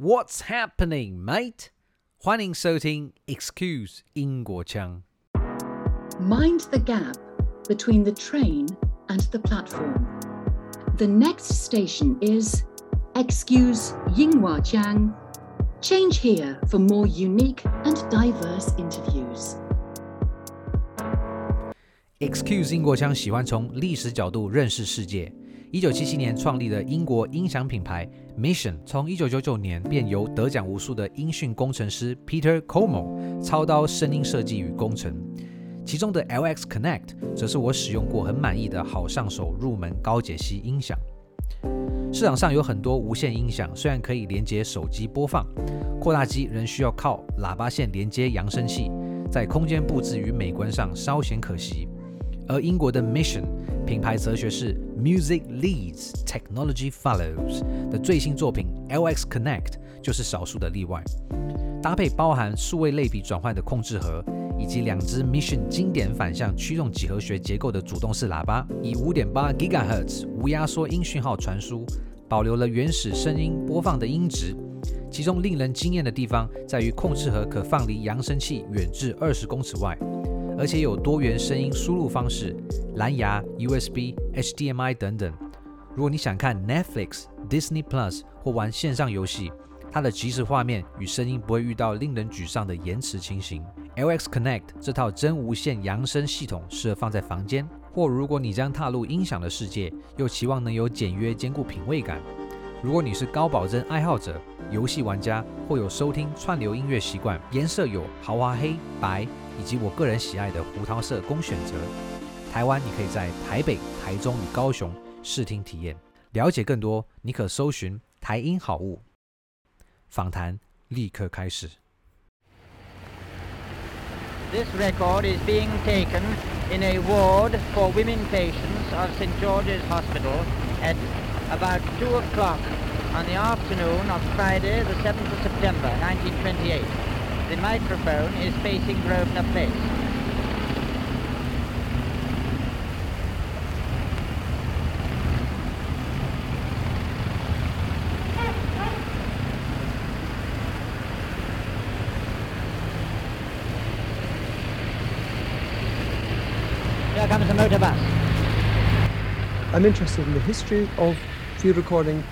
What's happening, mate？欢迎收听 Excuse 英国腔。 Mind the gap between the train and the platform. The next station is Excuse Yinghua Jiang. Change here for more unique and diverse interviews. Excuse 英国腔喜欢从历史角度认识世界。 一九七七年创立的英国音响品牌 Mission，从一九九九年便由得奖无数的音讯工程师 Peter Como 操刀声音设计与工程。其中的 LX Connect 则是我使用过很满意的好上手入门高解析音响。市场上有很多无线音响，虽然可以连接手机播放，扩大机仍需要靠喇叭线连接扬声器，在空间布置与美观上稍显可惜。而英国的 Mission 品牌哲学是 Music leads, technology follows 的最新作品 LX Connect 就是少数的例外。搭配包含数位类比转换的控制盒，以及两只 Mission 经典反向驱动几何学结构的主动式喇叭，以5.8 GHz 无压缩音讯号传输，保留了原始声音播放的音质。其中令人惊艳的地方在于控制盒可放离扬声器远至二十公尺外。而且有多元声音输入方式，蓝牙、USB、HDMI 等等。如果你想看 Netflix、Disney Plus 或玩线上游戏，它的即时画面与声音不会遇到令人沮丧的延迟情形。LX Connect 这套真无线扬声系统适合放在房间，或如果你将踏入音响的世界，又期望能有简约兼顾品味感。如果你是高保真爱好者、游戏玩家或有收听串流音乐习惯，颜色有豪华黑白。以及我个人喜爱的胡桃色供选择。台湾你可以在台北、台中与高雄试听体验。了解更多，你可搜寻台音好物。访谈立刻开始。This record is being taken in a ward for women patients of St George's Hospital at about 2 o'clock on the afternoon of Friday, the 7th of September, 1928. The microphone is facing Grosvenor Place. I'm interested in the history of field recording,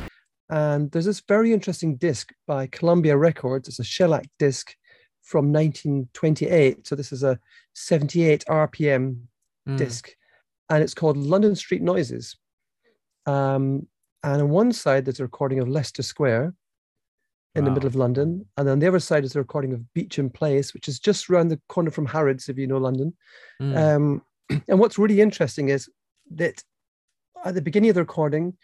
and there's this very interesting disc by Columbia Records. It's a shellac disc from 1928. So this is a 78 RPM Mm. disc, and it's called London Street Noises. Um, and on one side, there's a recording of Leicester Square in the middle of London, and on the other side is a recording of Beauchamp Place, which is just around the corner from Harrods, if you know London. Mm. Um, and what's really interesting is that at the beginning of the recording,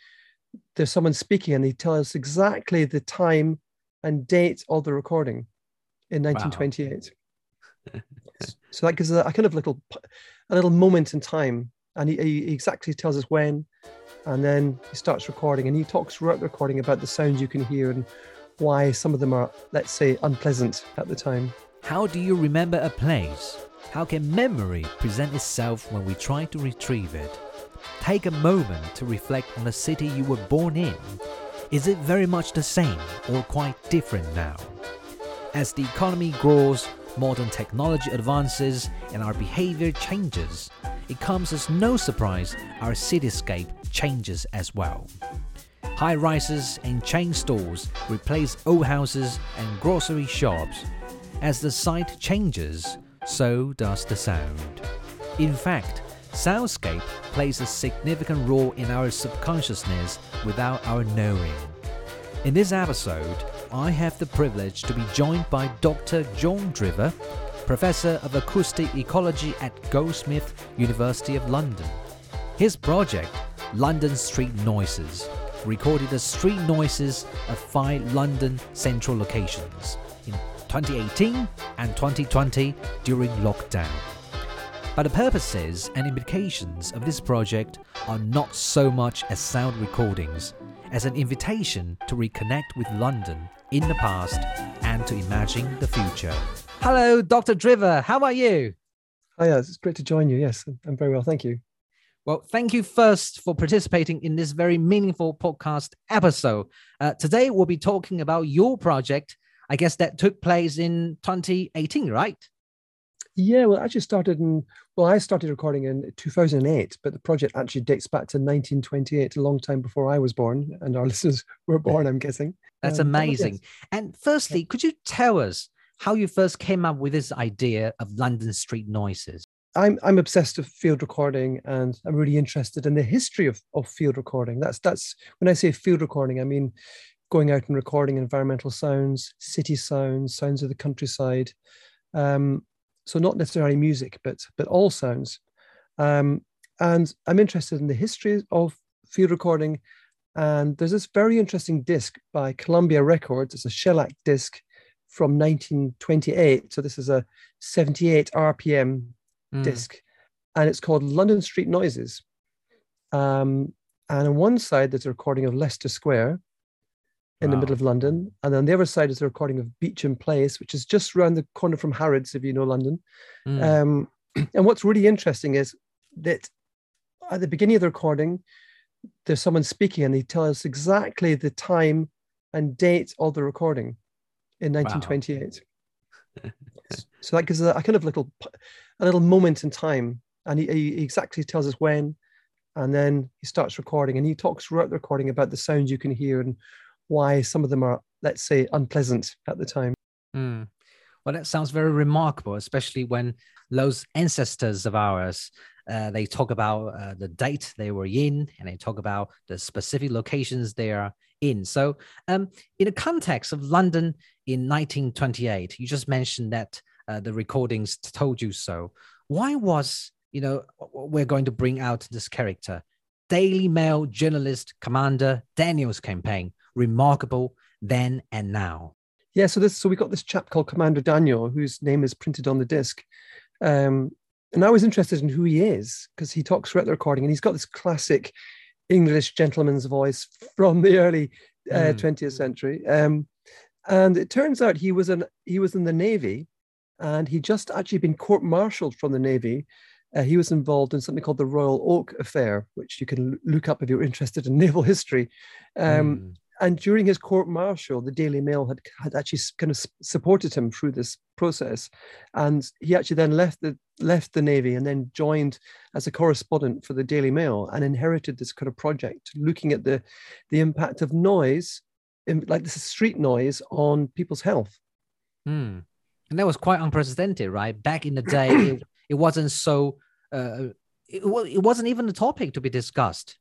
there's someone speaking and they tell us exactly the time and date of the recording in 1928. so that gives a, a kind of little, p- a little moment in time, and he, he exactly tells us when, and then he starts recording, and he talks throughout the recording about the sounds you can hear and why some of them are, let's say, unpleasant at the time. How do you remember a place? How can memory present itself when we try to retrieve it? Take a moment to reflect on the city you were born in. Is it very much the same or quite different now? As the economy grows, modern technology advances, and our behavior changes, it comes as no surprise our cityscape changes as well. High rises and chain stores replace old houses and grocery shops. As the site changes, so does the sound. In fact, soundscape plays a significant role in our subconsciousness without our knowing. In this episode, I have the privilege to be joined by Dr. John Drever, Professor of Acoustic Ecology at Goldsmith University of London. His project, London Street Noises, recorded the street noises of five London central locations in 2018 and 2020 during lockdown. But the purposes and implications of this project are not so much as sound recordings, as an invitation to reconnect with London in the past and to imagine the future. Hello, Dr. Drever. How are you? Hi, yeah, it's great to join you. Yes, I'm very well, thank you. Well, thank you first for participating in this very meaningful podcast episode. Uh, today, we'll be talking about your project. I guess that took place in 2018, right? Yeah, well, it actually started in, well, I started recording in 2008, but the project actually dates back to 1928, a long time before I was born and our listeners were born, I'm guessing. That's Um, amazing. And firstly, could you tell us how you first came up with this idea of London street noises? I'm I'm obsessed with field recording, and I'm really interested in the history of, of field recording. That's that's when I say field recording, I mean going out and recording environmental sounds, city sounds, sounds of the countryside. Um, so not necessarily music, but but all sounds. Um, and I'm interested in the history of field recording. And there's this very interesting disc by Columbia Records. It's a shellac disc from 1928. So this is a 78 RPM Mm, disc, and it's called London Street Noises. Um, and on one side, there's a recording of Leicester Square in the middle of London, and on the other side is a recording of Beauchamp Place, which is just around the corner from Harrods, if you know London. mm, Um, and what's really interesting is that at the beginning of the recording, there's someone speaking, and they tell us exactly the time and date of the recording in 1928. so that gives a, a kind of little, a little moment in time, and he, he exactly tells us when, and then he starts recording, and he talks throughout the recording about the sounds you can hear and why some of them are, let's say, unpleasant at the time. mm. Well, that sounds very remarkable, especially when those ancestors of ours uh, they talk about uh, the date they were in, and they talk about the specific locations they are in. So, um, in the context of London in 1928, you just mentioned that uh, the recordings told you so. Why was you know we're going to bring out this character, Daily Mail journalist Commander Daniel's campaign, remarkable then and now. Yeah, so this so we got this chap called Commander Daniel, whose name is printed on the disc. Um, and I was interested in who he is because he talks throughout the recording and he's got this classic English gentleman's voice from the early uh, Mm. 20th century. Um, and it turns out he was in he was in the Navy and he just actually been court-martialed from the Navy. Uh, he was involved in something called the Royal Oak Affair, which you can look up if you're interested in naval history. Um, Mm. And during his court martial, the Daily Mail had, had actually kind of supported him through this process, and he actually then left the left the navy and then joined as a correspondent for the Daily Mail and inherited this kind of project looking at the the impact of noise, in, like this street noise, on people's health. Hmm. And that was quite unprecedented, right? Back in the day, it, it wasn't so. Uh, it, it wasn't even a topic to be discussed.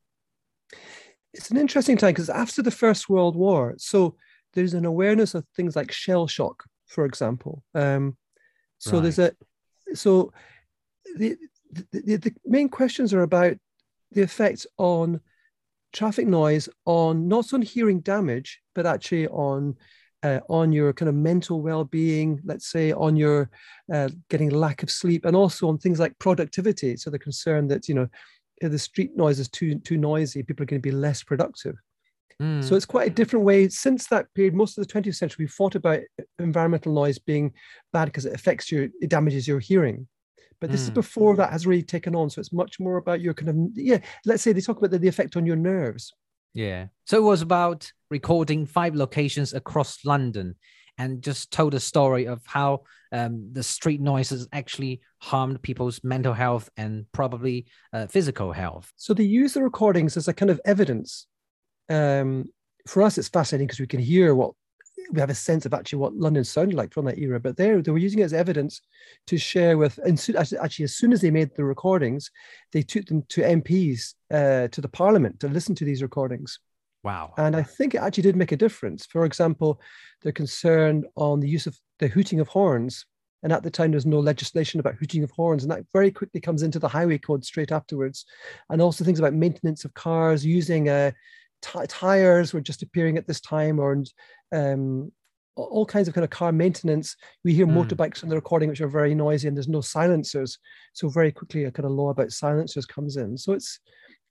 It's an interesting time because after the First World War, so there's an awareness of things like shell shock, for example. Um, so there's a so the, the the the main questions are about the effects on traffic noise on not on hearing damage, but actually on uh, on your kind of mental well-being. Let's say on your uh, getting lack of sleep, and also on things like productivity. So the concern that you know the street noise is too too noisy, people are going to be less productive. Hmm. So it's quite a different way. Since that period, most of the 20th century, we thought about environmental noise being bad because it affects your, it damages your hearing. But this is Mm. before that has really taken on. So it's much more about your kind of, yeah, let's say they talk about the, the effect on your nerves. Yeah. So it was about recording five locations across London and just told a story of how um, the street noises actually harmed people's mental health and probably uh, physical health. So they use the recordings as a kind of evidence. Um, for us, it's fascinating because we can hear what we have a sense of actually what London sounded like from that era. But there, they were using it as evidence to share with. And so, actually, as soon as they made the recordings, they took them to MPs, uh, to the Parliament, to listen to these recordings. Wow. And I think it actually did make a difference. For example, they're on the use of the hooting of horns. And at the time, there's no legislation about hooting of horns. And that very quickly comes into the highway code straight afterwards. And also things about maintenance of cars, using uh, t- tires were just appearing at this time, or um, all- kinds of kind of car maintenance. We hear Mm. motorbikes on the recording, which are very noisy, and there's no silencers. So very quickly, a kind of law about silencers comes in. So it's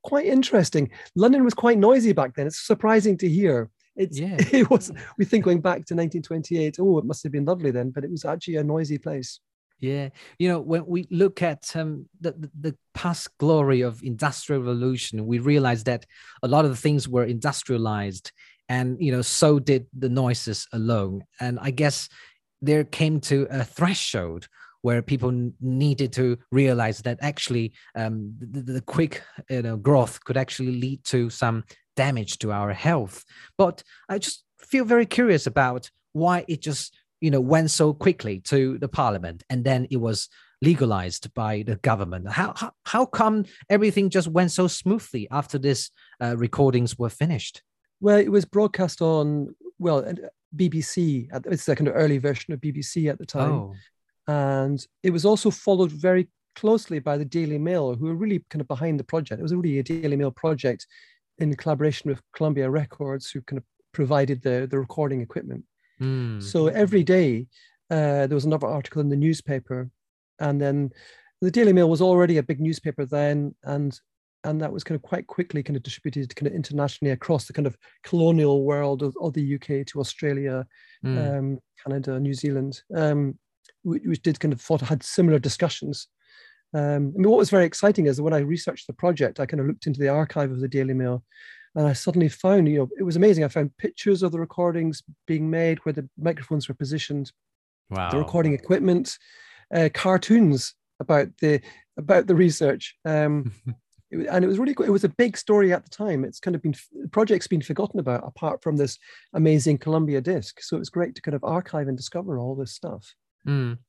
quite interesting. London was quite noisy back then. It's surprising to hear. It's, Yeah. It was. We think going back to 1928. Oh, it must have been lovely then, but it was actually a noisy place. Yeah, you know, when we look at um, the, the, the past glory of industrial revolution, we realize that a lot of the things were industrialized, and you know, so did the noises alone. And I guess there came to a threshold where people needed to realize that actually um, the, the, quick you know, growth could actually lead to some damage to our health. But I just feel very curious about why it just you know went so quickly to the parliament and then it was legalized by the government how how, how come everything just went so smoothly after this uh, recordings were finished well it was broadcast on well bbc it's a kind of early version of bbc at the time oh. And it was also followed very closely by the daily mail who were really kind of behind the project it was really a daily mail project in collaboration with columbia records who kind of provided the the recording equipment Mm. So every day uh, there was another article in the newspaper, and then the Daily Mail was already a big newspaper then, and and that was kind of quite quickly kind of distributed kind of internationally across the kind of colonial world of, of the UK to Australia, mm. um, Canada, New Zealand, um, which, which, did kind of thought had similar discussions. Um, I mean, what was very exciting is that when I researched the project, I kind of looked into the archive of the Daily Mail, and I suddenly found, you know, it was amazing. I found pictures of the recordings being made where the microphones were positioned, wow. the recording equipment, uh, cartoons about the about the research. Um, it, and it was really cool. It was a big story at the time. It's kind of been the project's been forgotten about apart from this amazing Columbia disc. So it was great to kind of archive and discover all this stuff. Mm.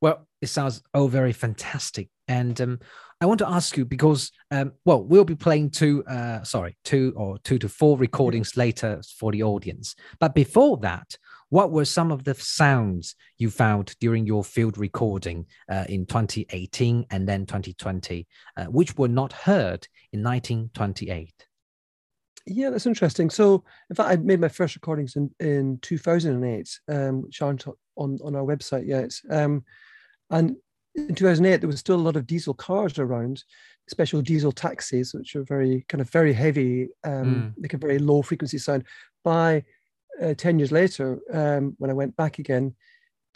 Well, it sounds oh very fantastic. And um, I want to ask you because, um, well, we'll be playing two, uh, sorry, two or two to four recordings later for the audience. But before that, what were some of the sounds you found during your field recording uh, in 2018 and then 2020, uh, which were not heard in 1928? Yeah, that's interesting. So, in fact, I made my first recordings in, in 2008, um, which aren't on, on our website yet. Um, and in 2008, there was still a lot of diesel cars around, special diesel taxis, which are very kind of very heavy, um, mm. make a very low frequency sound. By uh, 10 years later, um, when I went back again,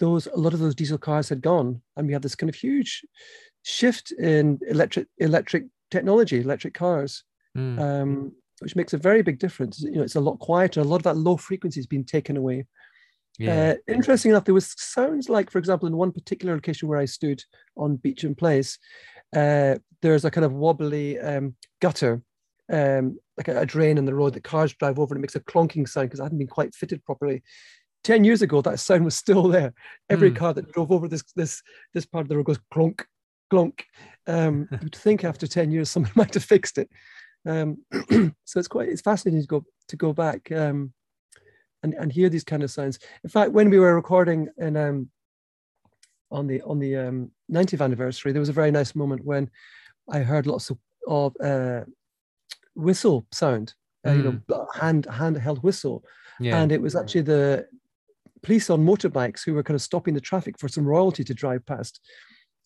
those a lot of those diesel cars had gone, and we had this kind of huge shift in electric electric technology, electric cars, mm. um, which makes a very big difference. You know, it's a lot quieter. A lot of that low frequency has been taken away. Yeah. Uh, interesting enough, there was sounds like, for example, in one particular location where I stood on Beauchamp Place, uh, there's a kind of wobbly um, gutter, um, like a, a, drain in the road that cars drive over and it makes a clonking sound because it hadn't been quite fitted properly. Ten years ago, that sound was still there. Every mm. car that drove over this this this part of the road goes clonk, clonk. Um, you'd think after ten years someone might have fixed it. Um, so it's quite it's fascinating to go to go back. Um, and, and hear these kind of sounds. In fact, when we were recording in um, on the on the um, 90th anniversary, there was a very nice moment when I heard lots of, of uh, whistle sound, uh, mm. you know, mm. hand handheld whistle, yeah. and it was actually the police on motorbikes who were kind of stopping the traffic for some royalty to drive past,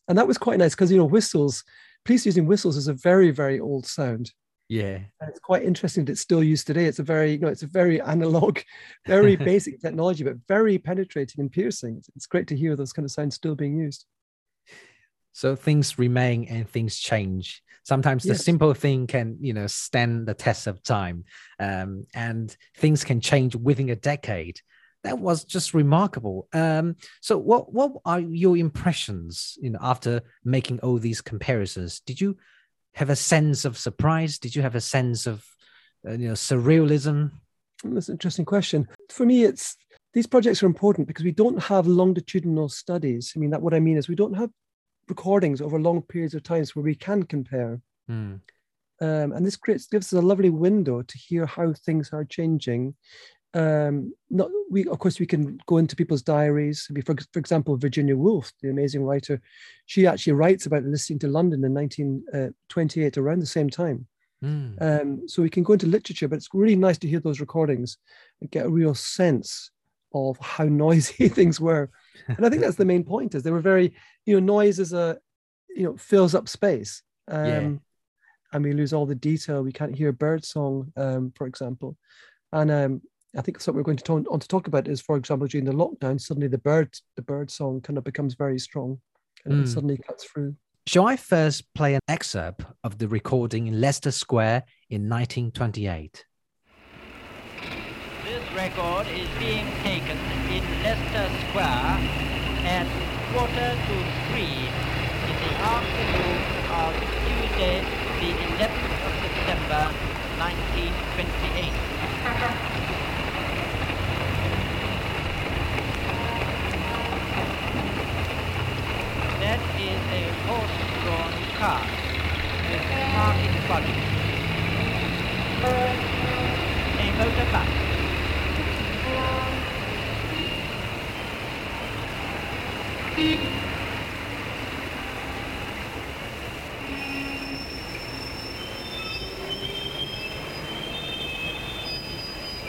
and that was quite nice because you know whistles, police using whistles is a very very old sound. Yeah. And it's quite interesting that it's still used today. It's a very, you know, it's a very analog, very basic technology, but very penetrating and piercing. It's, great to hear those kind of sounds still being used. So things remain and things change. Sometimes the simple thing can, you know, stand the test of time, um, and things can change within a decade. That was just remarkable. Um, so, what what are your impressions, you know, after making all these comparisons? Did you have a sense of surprise? Did you have a sense of uh, you know surrealism? That's an interesting question. For me, it's these projects are important because we don't have longitudinal studies. I mean, that what I mean is we don't have recordings over long periods of times where we can compare. Mm. Um, and this creates gives us a lovely window to hear how things are changing um, not we of course we can go into people's diaries. For, for example, Virginia Woolf, the amazing writer, she actually writes about listening to London in 1928 uh, around the same time. Mm. Um, so we can go into literature, but it's really nice to hear those recordings and get a real sense of how noisy things were. And I think that's the main point: is they were very, you know, noise is a, you know, fills up space. Um, yeah. And we lose all the detail. We can't hear bird song, um, for example. And um, I think something we're going to talk, on to talk about is, for example, during the lockdown, suddenly the bird the bird song kind of becomes very strong. and it Mm. suddenly cuts through. Shall I first play an excerpt of the recording in Leicester Square in 1928? This record is being taken in Leicester Square at quarter to three in the afternoon of Tuesday, the 11th of September, 1928. Is a horse-drawn cart with marking body. A bus.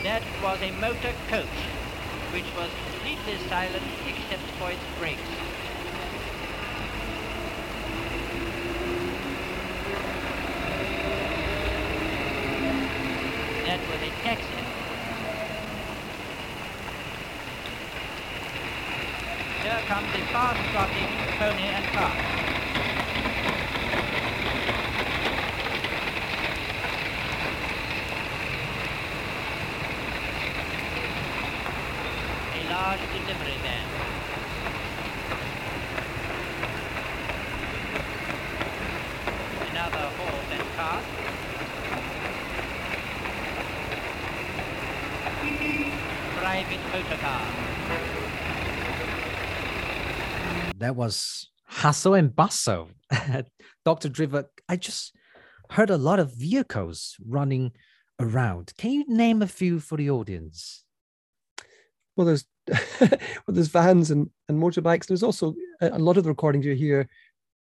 That was a motor coach, which was completely silent except for its brakes. That was a taxi. Here comes the fast-trotting pony and cart. A large delivery van. Another horse and cart. Private motor car. That was hustle and bustle. Dr. Drever, I just heard a lot of vehicles running around. Can you name a few for the audience? Well, there's well, there's vans and, and motorbikes. There's also a, a lot of the recordings you hear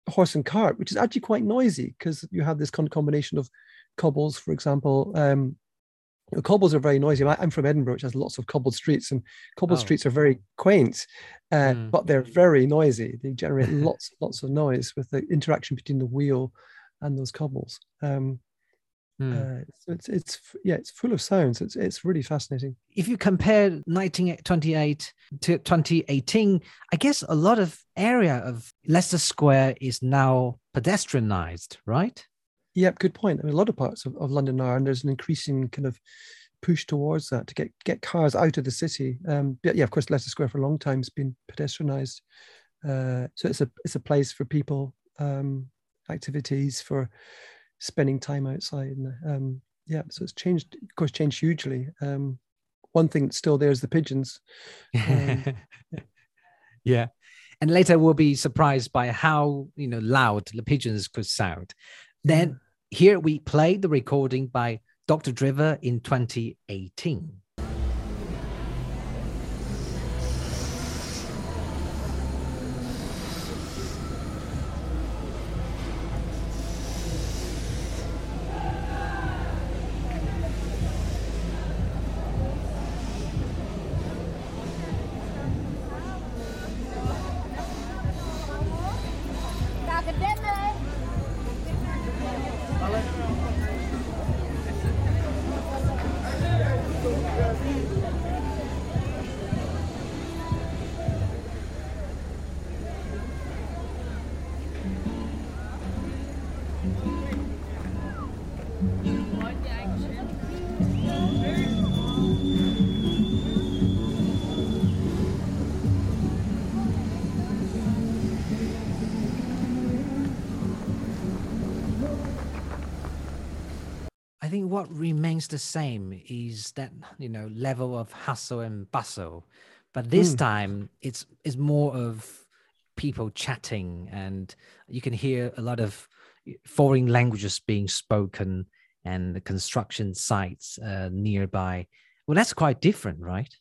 horse and cart, which is actually quite noisy because you have this kind of combination of cobbles, for example. Um, you know, cobbles are very noisy. I'm from Edinburgh, which has lots of cobbled streets, and cobbled Oh. streets are very quaint, uh, Mm. but they're very noisy. They generate lots, lots of noise with the interaction between the wheel and those cobbles. Um, Hmm. uh, so it's it's yeah, it's full of sounds. It's it's really fascinating. if you compare 1928 to 2018, I guess a lot of area of Leicester Square is now pedestrianized, right? Yep, good point. I mean, a lot of parts of, of London are, and there's an increasing kind of push towards that to get get cars out of the city. Um, but yeah, of course, Leicester Square for a long time has been pedestrianised, uh, so it's a it's a place for people, um, activities for spending time outside. And, um, yeah, so it's changed, of course, changed hugely. Um, one thing still there is the pigeons. Um, yeah. And later we'll be surprised by how you know loud the pigeons could sound. Then here we play the recording by Dr. Drever in 2018. What remains the same is that you know level of hustle and bustle, but this Mm. time it's it's more of people chatting, and you can hear a lot of foreign languages being spoken and the construction sites uh, nearby. Well, that's quite different, right?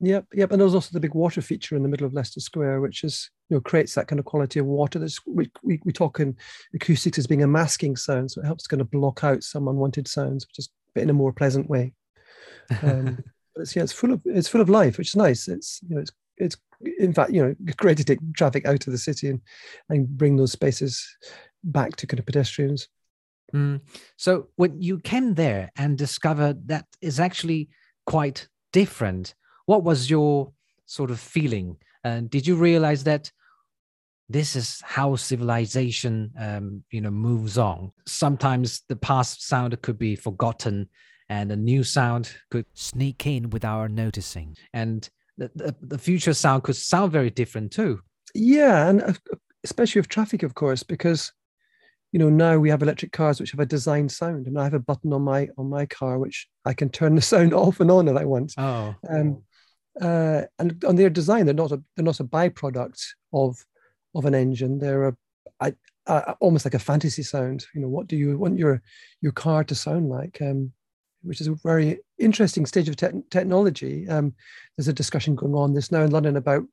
Yep, yep. And there's also the big water feature in the middle of Leicester Square, which is you know creates that kind of quality of water. That's we we, we talk in acoustics as being a masking sound, so it helps kind of block out some unwanted sounds, just but in a more pleasant way. Um, but it's yeah, it's full of it's full of life, which is nice. It's you know it's it's in fact you know great to take traffic out of the city and and bring those spaces back to kind of pedestrians. Mm. So when you came there and discovered that is actually quite different, what was your sort of feeling? And did you realize that this is how civilization um, you know moves on. Sometimes the past sound could be forgotten and a new sound could sneak in without our noticing. And the, the, the future sound could sound very different too. Yeah, and uh, especially with traffic, of course, because you know now we have electric cars which have a designed sound, and I have a button on my on my car which I can turn the sound off and on if I want. oh. Um, uh, and on their design, they're not a they're not a byproduct of of an engine. They're a, a, a almost like a fantasy sound. You know, what do you want your your car to sound like? Um, which is a very interesting stage of tech technology. Um, there's a discussion going on this now in London about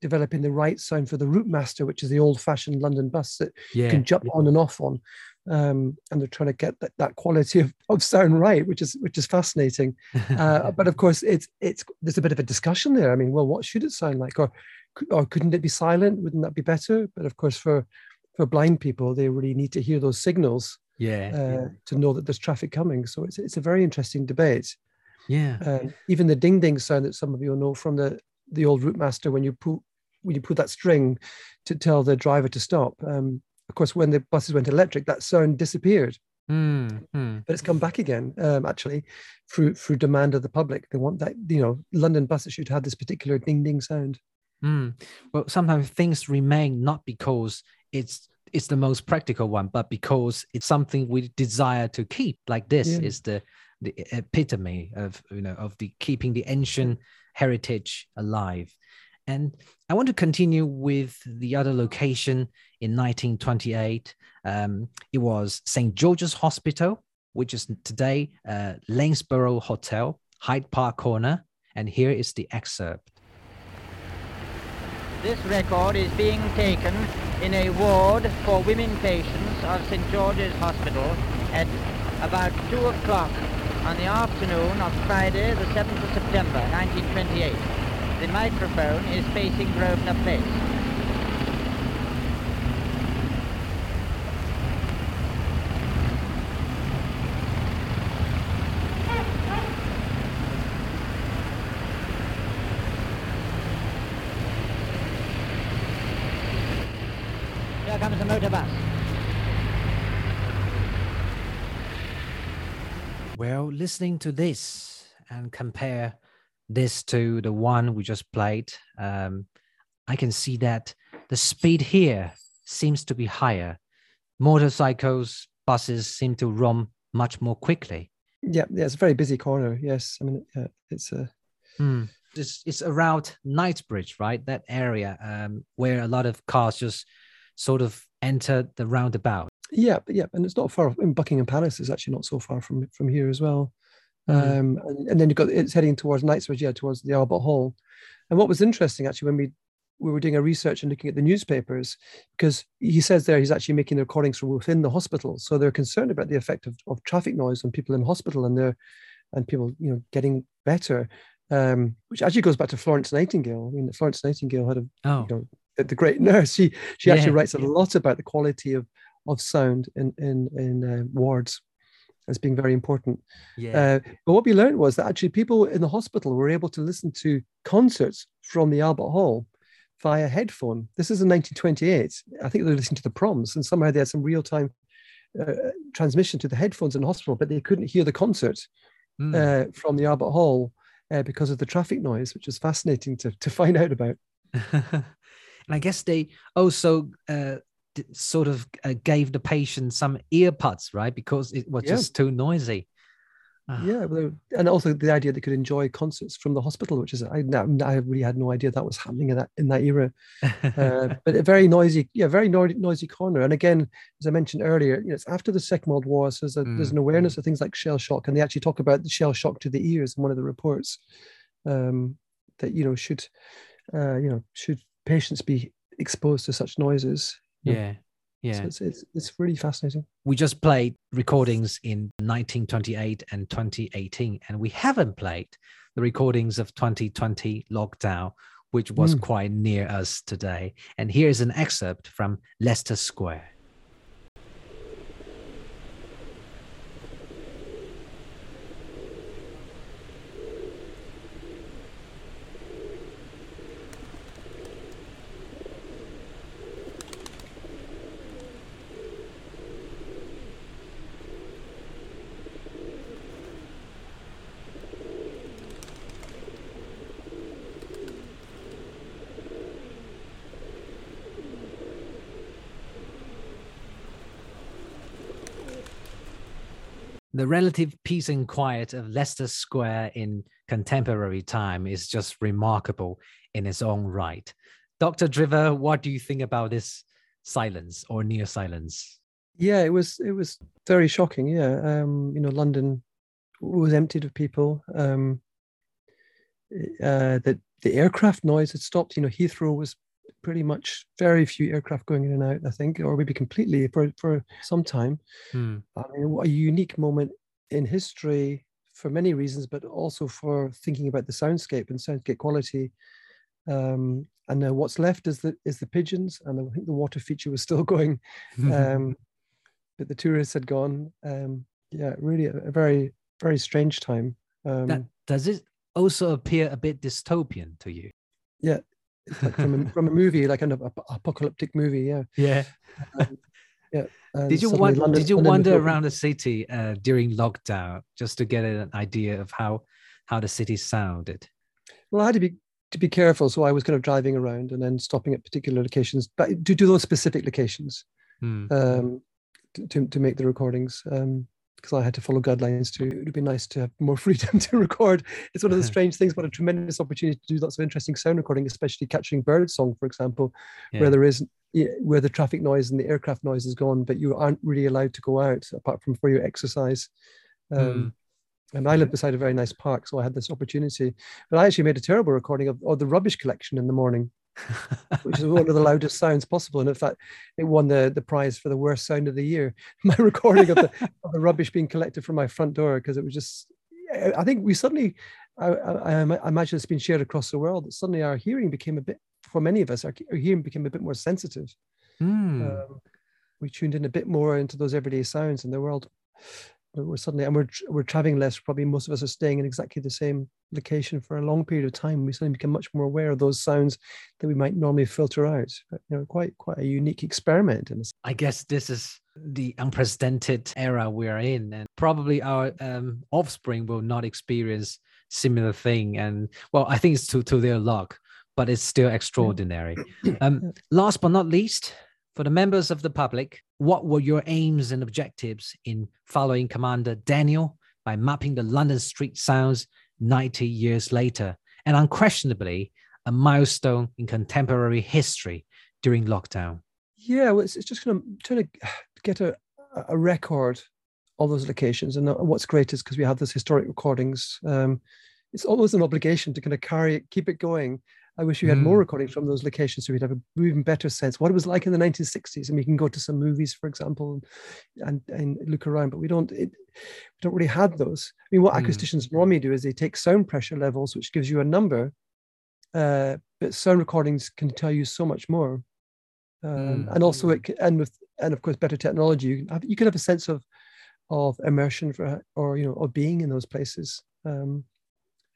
developing the right sound for the Route Master, which is the old-fashioned London bus that yeah you can jump on and off on. Um, and they're trying to get that, that quality of, of sound right, which is which is fascinating. Uh, but of course, it's it's there's a bit of a discussion there. I mean, well, what should it sound like, or or couldn't it be silent? Wouldn't that be better? But of course, for for blind people, they really need to hear those signals yeah uh, to know that there's traffic coming. So it's it's a very interesting debate. yeah Uh, even the ding ding sound that some of you know from the the old route master when you pull when you pull that string to tell the driver to stop. Um, of course, when the buses went electric, that sound disappeared, Mm, mm. but it's come back again. Um, actually, through through demand of the public, they want that. You know, London buses should have this particular ding ding sound. Mm. Well, sometimes things remain not because it's it's the most practical one, but because it's something we desire to keep. Like this Yeah. is the the epitome of you know of the keeping the ancient heritage alive. And I want to continue with the other location in 1928. Um, it was St. George's Hospital, which is today uh, Lanesborough Hotel, Hyde Park Corner. And here is the excerpt. This record is being taken in a ward for women patients of St George's Hospital at about 2 o'clock on the afternoon of Friday the 7th of September 1928. The microphone is facing Grosvenor Place. Here comes motor bus. Well, listening to this and compare this to the one we just played, um, I can see that the speed here seems to be higher. Motorcycles, buses seem to roam much more quickly. Yeah, yeah, it's a very busy corner. Yes, I mean, yeah, it's a Hmm. It's, it's around Knightsbridge, right? That area um, where a lot of cars just sort of enter the roundabout. yeah, yeah, and it's not far. In Buckingham Palace is actually not so far from from here as well. Um, and, and then you've got it's heading towards Knightsbridge, yeah, towards the Albert Hall. And what was interesting actually when we we were doing a research and looking at the newspapers, because he says there he's actually making the recordings from within the hospital, so they're concerned about the effect of, of traffic noise on people in hospital and they're and people you know getting better. Um, which actually goes back to Florence Nightingale. I mean, Florence Nightingale had a Oh, you know, the, the great nurse. She she actually writes a lot about the quality of of sound in in in uh, wards as being very important. yeah. Uh, but what we learned was that actually people in the hospital were able to listen to concerts from the Albert Hall via headphone. This is in 1928. I think they were listening to the proms, and somehow they had some real time uh, transmission to the headphones in the hospital, but they couldn't hear the concert Mm. uh, from the Albert Hall uh, because of the traffic noise, which is fascinating to to find out about. and I guess they also uh, d- sort of uh, gave the patient some earbuds, right? Because it was Yeah. just too noisy. Ah, Yeah, well, and also the idea they could enjoy concerts from the hospital, which is I, I really had no idea that was happening in that in that era. Uh, but a very noisy, yeah, very noisy, noisy corner. And again, as I mentioned earlier, you know, it's after the Second World War, so there's, a, there's Mm, an awareness of things like shell shock, and they actually talk about the shell shock to the ears in one of the reports. Um, that you know should, uh, you know, should patients be exposed to such noises? Yeah, yeah. So it's, it's it's really fascinating. we just played recordings in 1928 and 2018, and we haven't played the recordings of 2020 lockdown, which was Mm. quite near us today. And here is an excerpt from Leicester Square. The relative peace and quiet of Leicester Square in contemporary time is just remarkable in its own right. Dr. Drever, what do you think about this silence or near silence? Yeah, it was it was very shocking. Yeah, um, you know, London was emptied of people. Um, uh, the the aircraft noise had stopped. You know, Heathrow was pretty much very few aircraft going in and out. I think, or maybe completely for for some time. Hmm. I mean, what a unique moment in history for many reasons, but also for thinking about the soundscape and soundscape quality. Um, and now what's left is the is the pigeons, and I think the water feature was still going, um, but the tourists had gone. Um, yeah, really a, a very very strange time. Um, That- does it also appear a bit dystopian to you? yeah, like from a, from a movie, like an ap- apocalyptic movie. Yeah. Yeah. And Did you London- did you London wander around the city uh, during lockdown just to get an idea of how how the city sounded? Well, I had to be to be careful, so I was kind of driving around and then stopping at particular locations, but to do those specific locations Hmm. um, to, to to make the recordings. Um, because I had to follow guidelines too. It would be nice to have more freedom to record. It's one of the strange things, but a tremendous opportunity to do lots of interesting sound recording, especially capturing bird song, for example, Yeah. where there is where the traffic noise and the aircraft noise is gone, but you aren't really allowed to go out apart from for your exercise. Um, And I live beside a very nice park, so I had this opportunity. But I actually made a terrible recording of, of the rubbish collection in the morning, which is one of the loudest sounds possible. And in fact, it won the, the prize for the worst sound of the year. My recording of the, of the rubbish being collected from my front door, because it was just, I- think we suddenly, I, I, I imagine it's been shared across the world, that suddenly our hearing became a bit, for many of us, our, our hearing became a bit more sensitive. Hmm. Um, we tuned in a bit more into those everyday sounds in the world. We're suddenly, and we're we're traveling less. Probably most of us are staying in exactly the same location for a long period of time. We suddenly become much more aware of those sounds that we might normally filter out. But, you know, quite quite a unique experiment in a. I guess this is the unprecedented era we're in, and probably our um, offspring will not experience similar thing. And well, I think it's to to their luck, but it's still extraordinary. Um, last but not least, for the members of the public, what were your aims and objectives in following Commander Daniel by mapping the London street sounds 90 years later, and unquestionably a milestone in contemporary history during lockdown? Yeah, well, it's, it's just kind of trying to get a, a record of those locations. And uh, what's great is because we have those historic recordings, um, it's almost an obligation to kind of carry it, keep it going. I wish we had more Mm. recordings from those locations so we'd have a even better sense what it was like in the 1960s. And we can go to some movies, for example, and, and look around, but we don't it, we don't really have those. I mean, what Mm. acousticians normally do is they take sound pressure levels, which gives you a number, uh, but sound recordings can tell you so much more um, Mm. and also it ca- and with and of course better technology you can have you can have a sense of of immersion for or you know of being in those places um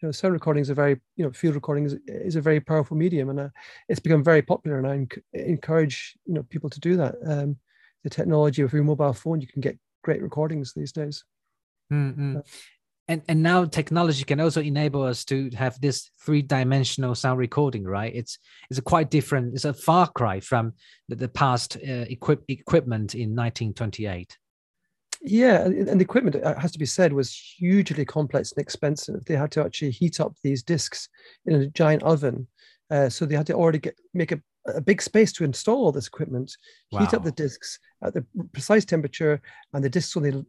you know sound recordings are very you know field recording is, is a very powerful medium and uh, it's become very popular and i enc- encourage you know people to do that um the technology of your mobile phone you can get great recordings these days Mm-mm. And and now technology can also enable us to have this three dimensional sound recording, right? It's it's a quite different. It's a far cry from the, the past uh, equip, equipment in 1928. Yeah, and the equipment, it has to be said, was hugely complex and expensive. They had to actually heat up these discs in a giant oven. Uh, so they had to already get make a, a big space to install all this equipment, heat up the discs at the precise temperature, and the discs only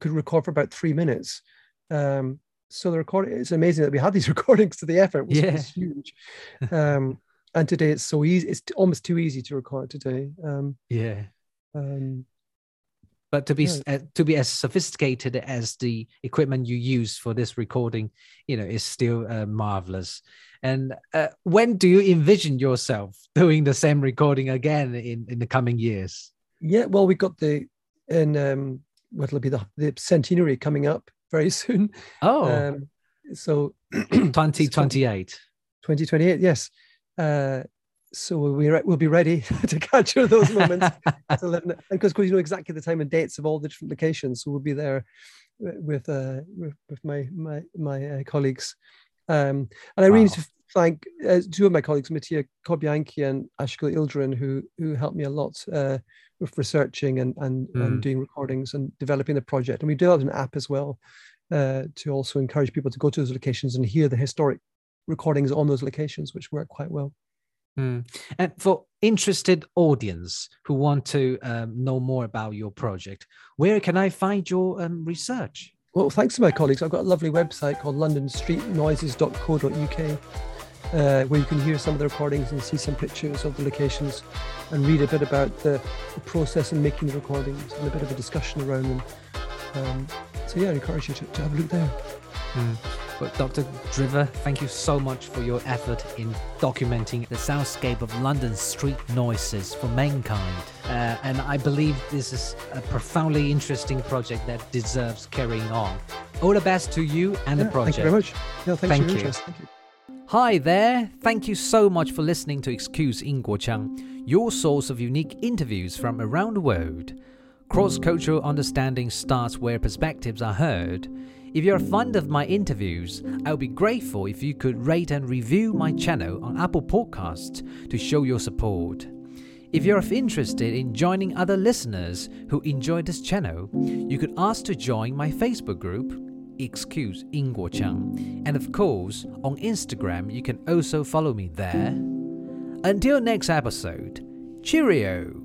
could record for about three minutes. Um, so the recording it's amazing that we had these recordings to the effort was, Yeah. was huge. Um, and today it's so easy, it's almost too easy to record today. Um, Yeah. um, But to be Yeah. uh, to be as sophisticated as the equipment you use for this recording, you know, is still uh, marvelous. And uh, when do you envision yourself doing the same recording again in in the coming years? Yeah, well, we got the in um, what'll be the the centenary coming up very soon. Oh, Um, so 2028. 2028, yes. Uh, so we'll be, re- we'll be ready to capture those moments. at 11 and because you know exactly the time and dates of all the different locations, so we'll be there with uh, with, my my my uh, colleagues. Um, and I really need to thank uh, two of my colleagues, Mattia Kobianki and Ashkil Ildren, who who helped me a lot uh, with researching and and, Mm. and doing recordings and developing the project. And we developed an app as well uh, to also encourage people to go to those locations and hear the historic recordings on those locations, which work quite well. Mm. And for interested audience who want to um, know more about your project, where can I find your um, research? Well, thanks to my colleagues, I've got a lovely website called londonstreetnoises.co.uk uh, where you can hear some of the recordings and see some pictures of the locations and read a bit about the, the process in making the recordings and a bit of a discussion around them. Um, so, yeah, I encourage you to, to have a look there. But Dr. Drever, thank you so much for your effort in documenting the soundscape of London's street noises for mankind. Uh, and I believe this is a profoundly interesting project that deserves carrying on. All the best to you and yeah, the project. Thank you very much. Thank you. Interest. Thank you. Hi there! Thank you so much for listening to Excuse 英国腔, your source of unique interviews from around the world. Cross cultural understanding starts where perspectives are heard. If you're fond of my interviews, I would be grateful if you could rate and review my channel on Apple Podcasts to show your support. If you're interested in joining other listeners who enjoy this channel, you could ask to join my Facebook group, Excuse 英国腔, and of course, on Instagram, you can also follow me there. Until next episode, cheerio!